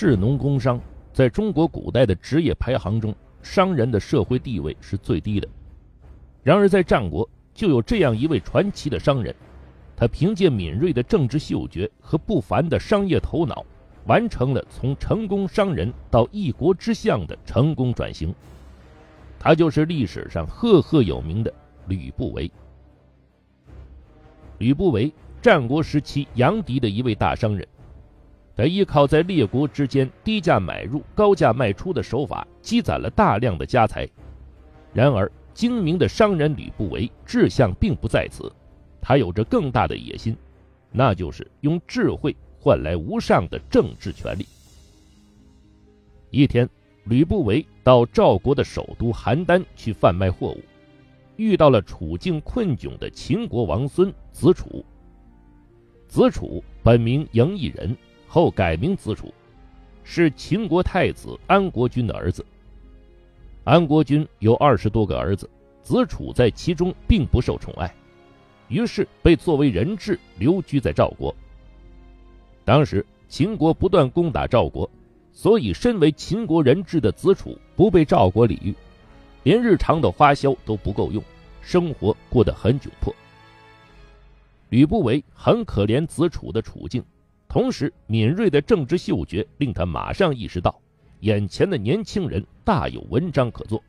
士农工商在中国古代的职业排行中，商人的社会地位是最低的。然而在战国，就有这样一位传奇的商人，他凭借敏锐的政治嗅觉和不凡的商业头脑，完成了从成功商人到一国之相的成功转型。他就是历史上赫赫有名的吕不韦。吕不韦，战国时期杨迪的一位大商人。他依靠在列国之间低价买入、高价卖出的手法，积攒了大量的家财。然而，精明的商人吕不韦志向并不在此，他有着更大的野心，那就是用智慧换来无上的政治权力。一天，吕不韦到赵国的首都邯郸去贩卖货物，遇到了处境困窘的秦国王孙子楚。子楚本名嬴异人。后改名子楚，是秦国太子安国君的儿子。安国君有二十多个儿子，子楚在其中并不受宠爱，于是被作为人质留居在赵国。当时秦国不断攻打赵国，所以身为秦国人质的子楚不被赵国礼遇，连日常的花销都不够用，生活过得很窘迫。吕不韦很可怜子楚的处境。同时，敏锐的政治嗅觉令他马上意识到，眼前的年轻人大有文章可做。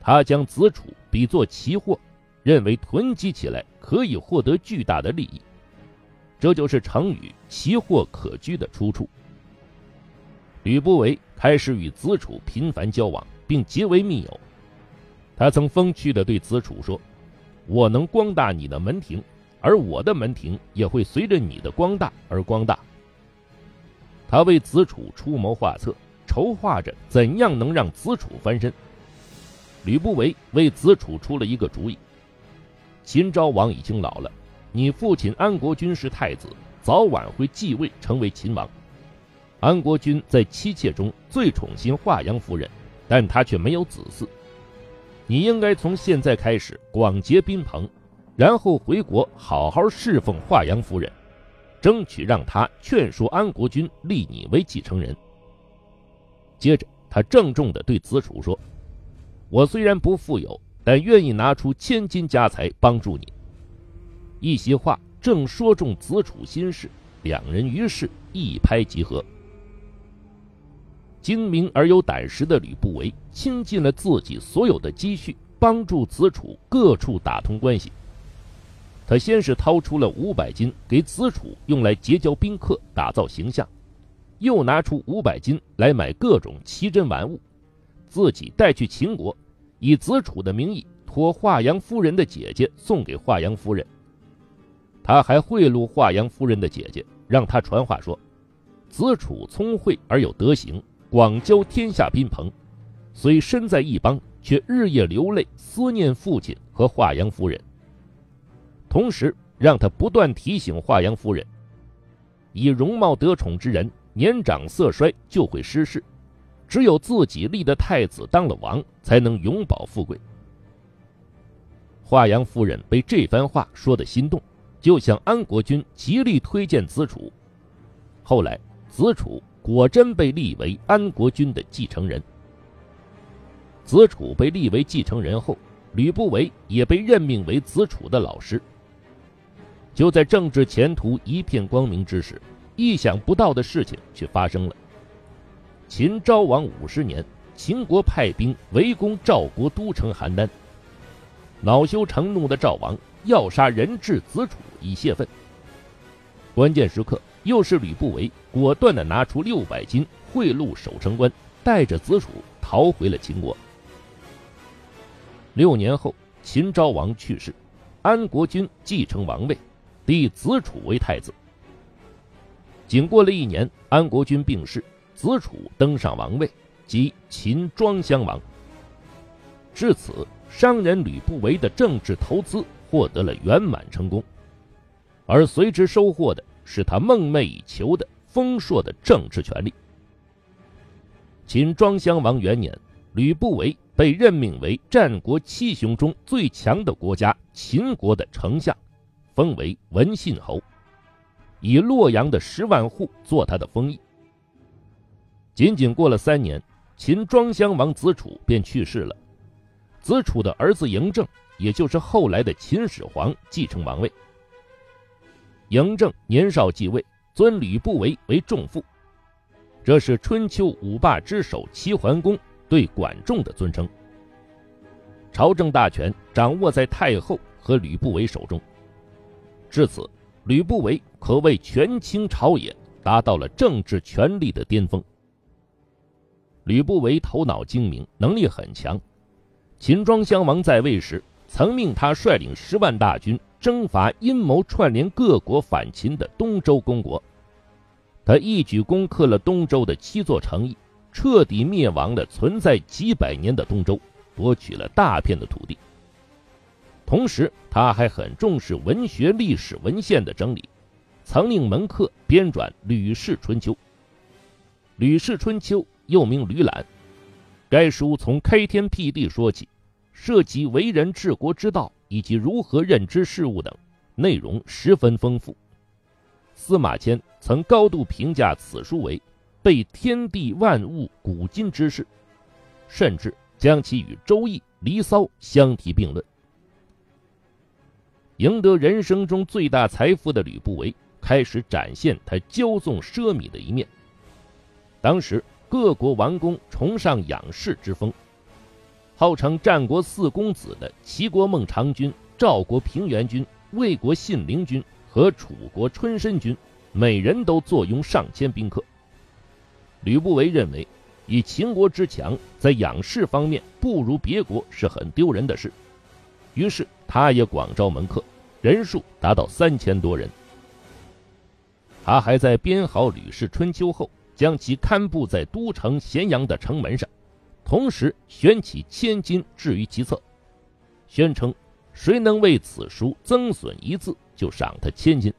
他将子楚比作期货，认为囤积起来可以获得巨大的利益。这就是成语“奇货可居”的出处。吕不韦开始与子楚频繁交往，并结为密友。他曾风趣地对子楚说：“我能光大你的门庭。”而我的门庭也会随着你的光大而光大。他为子楚出谋划策，筹划着怎样能让子楚翻身。吕不韦为子楚出了一个主意：秦昭王已经老了，你父亲安国君是太子，早晚会继位成为秦王。安国君在妻妾中最宠信华阳夫人，但他却没有子嗣。你应该从现在开始广结宾朋。然后回国好好侍奉华阳夫人，争取让她劝说安国君立你为继承人。接着，他郑重地对子楚说：“我虽然不富有，但愿意拿出千金家财帮助你。”一席话正说中子楚心事，两人于是一拍即合。精明而有胆识的吕不韦倾尽了自己所有的积蓄，帮助子楚各处打通关系。他先是掏出了五百金给子楚用来结交宾客、打造形象，又拿出五百金来买各种奇珍玩物，自己带去秦国，以子楚的名义托华阳夫人的姐姐送给华阳夫人。他还贿赂华阳夫人的姐姐，让她传话说，子楚聪慧而有德行，广交天下宾朋，虽身在异邦，却日夜流泪思念父亲和华阳夫人。同时，让他不断提醒华阳夫人：以容貌得宠之人，年长色衰就会失势；只有自己立的太子当了王，才能永保富贵。华阳夫人被这番话说的心动，就向安国君极力推荐子楚。后来，子楚果真被立为安国君的继承人。子楚被立为继承人后，吕不韦也被任命为子楚的老师。就在政治前途一片光明之时，意想不到的事情却发生了。秦昭王五十年，秦国派兵围攻赵国都城邯郸。恼羞成怒的赵王要杀人质子楚以泄愤。关键时刻，又是吕不韦果断的拿出六百金贿赂守城官，带着子楚逃回了秦国。六年后，秦昭王去世，安国君继承王位。立子楚为太子。仅过了一年，安国君病逝，子楚登上王位，即秦庄襄王。至此，商人吕不韦的政治投资获得了圆满成功，而随之收获的是他梦寐以求的丰硕的政治权利。秦庄襄王元年，吕不韦被任命为战国七雄中最强的国家秦国的丞相。封为文信侯，以洛阳的十万户做他的封邑。仅仅过了三年，秦庄襄王子楚便去世了，子楚的儿子嬴政，也就是后来的秦始皇继承王位。嬴政年少继位，尊吕不韦为仲父，这是春秋五霸之首齐桓公对管仲的尊称。朝政大权掌握在太后和吕不韦手中，至此，吕不韦可谓权倾朝野，达到了政治权力的巅峰。吕不韦头脑精明，能力很强。秦庄襄王在位时，曾命他率领十万大军。征伐阴谋串联各国反秦的东周公国，他一举攻克了东周的七座城邑，彻底灭亡了存在几百年的东周，夺取了大片的土地。同时，他还很重视文学历史文献的整理，曾令门客编撰《吕氏春秋》。《吕氏春秋》又名《吕览》，该书从开天辟地说起，涉及为人治国之道。以及如何认知事物等内容十分丰富。司马迁曾高度评价此书为“备天地万物古今之事”，甚至将其与《周易》《离骚》相提并论。赢得人生中最大财富的吕不韦开始展现他骄纵奢靡的一面。当时各国王公崇尚养士之风。号称战国四公子的齐国孟尝君、赵国平原君、魏国信陵君和楚国春申君，每人都坐拥上千宾客。吕不韦认为，以秦国之强，在养士方面不如别国是很丢人的事，于是他也广招门客，人数达到三千多人。他还在编好《吕氏春秋》后，将其刊布在都城咸阳的城门上。同时悬起千金置于其侧，宣称谁能为此书增损一字，就赏他千金。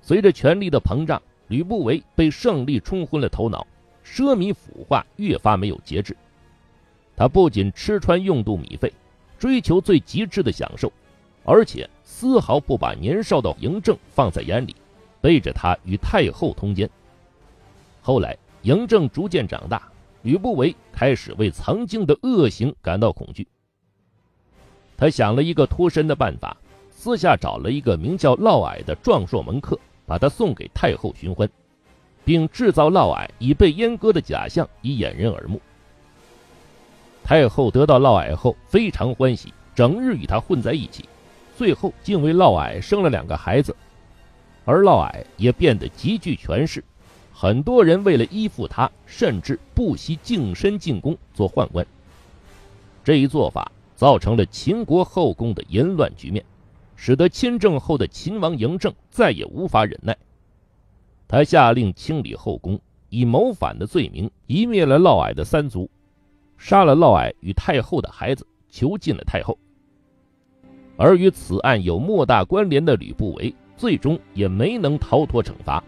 随着权力的膨胀，吕不韦被胜利冲昏了头脑，奢靡腐化越发没有节制。他不仅吃穿用度米费，追求最极致的享受，而且丝毫不把年少的嬴政放在眼里，背着他与太后通奸。后来，嬴政逐渐长大。吕不韦开始为曾经的恶行感到恐惧。他想了一个脱身的办法，私下找了一个名叫嫪毐的壮硕门客，把他送给太后寻欢，并制造嫪毐已被阉割的假象以掩人耳目。太后得到嫪毐后非常欢喜，整日与他混在一起，最后竟为嫪毐生了两个孩子，而嫪毐也变得极具权势。很多人为了依附他，甚至不惜净身进宫做宦官。这一做法造成了秦国后宫的淫乱局面，使得亲政后的秦王嬴政再也无法忍耐。他下令清理后宫，以谋反的罪名夷灭了嫪毐的三族，杀了嫪毐与太后的孩子，囚禁了太后。而与此案有莫大关联的吕不韦，最终也没能逃脱惩罚。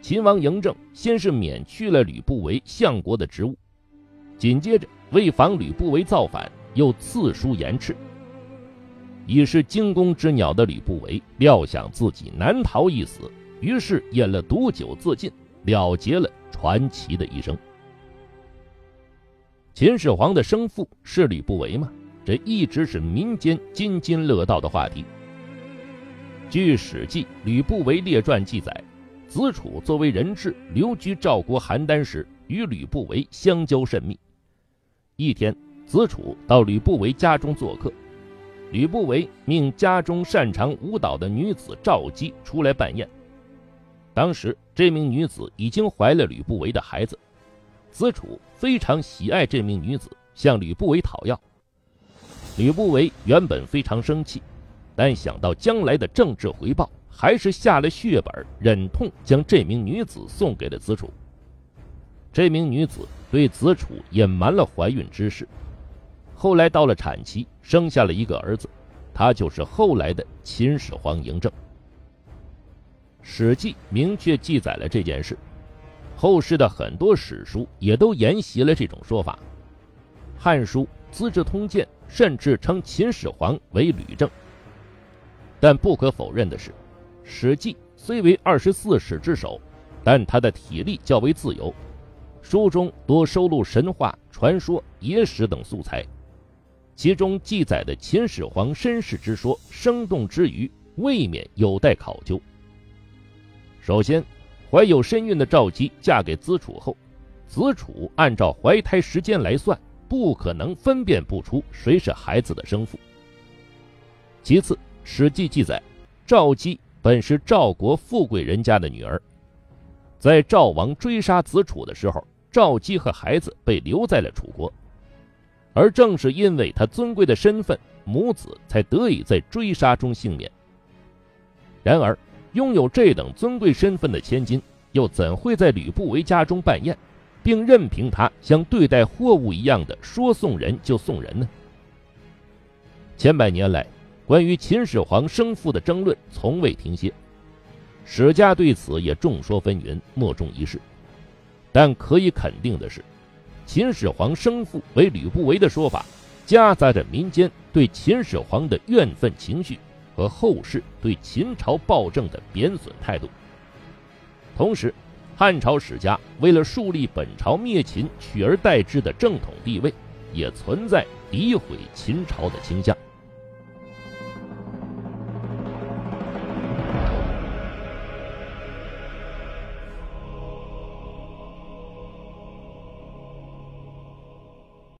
秦王嬴政先是免去了吕不韦相国的职务，紧接着为防吕不韦造反，又赐书严斥。已是惊弓之鸟的吕不韦料想自己难逃一死，于是饮了毒酒自尽，了结了传奇的一生。秦始皇的生父是吕不韦吗？这一直是民间津津乐道的话题。据《史记·吕不韦列传》记载。子楚作为人质留居赵国邯郸时，与吕不韦相交甚密。一天，子楚到吕不韦家中做客，吕不韦命家中擅长舞蹈的女子赵姬出来扮演。当时，这名女子已经怀了吕不韦的孩子，子楚非常喜爱这名女子，向吕不韦讨要。吕不韦原本非常生气，但想到将来的政治回报。还是下了血本，忍痛将这名女子送给了子楚。这名女子对子楚隐瞒了怀孕之事，后来到了产期，生下了一个儿子，他就是后来的秦始皇嬴政。《史记》明确记载了这件事，后世的很多史书也都沿袭了这种说法，《汉书》《资治通鉴》甚至称秦始皇为吕政。但不可否认的是。《史记》虽为二十四史之首，但他的体力较为自由。书中多收录神话、传说、野史等素材，其中记载的秦始皇身世之说生动之余，未免有待考究。首先，怀有身孕的赵姬嫁给子楚后，子楚按照怀胎时间来算，不可能分辨不出谁是孩子的生父。其次，《史记》记载，赵姬本是赵国富贵人家的女儿，在赵王追杀子楚的时候。赵姬和孩子被留在了楚国，而正是因为他尊贵的身份，母子才得以在追杀中幸免。然而，拥有这等尊贵身份的千金，又怎会在吕不韦家中办宴，并任凭他像对待货物一样的说送人就送人呢？千百年来，关于秦始皇生父的争论从未停歇，史家对此也众说纷纭，莫衷一是。但可以肯定的是，秦始皇生父为吕不韦的说法，夹杂着民间对秦始皇的怨愤情绪和后世对秦朝暴政的贬损态度。同时，汉朝史家为了树立本朝灭秦取而代之的正统地位，也存在诋毁秦朝的倾向。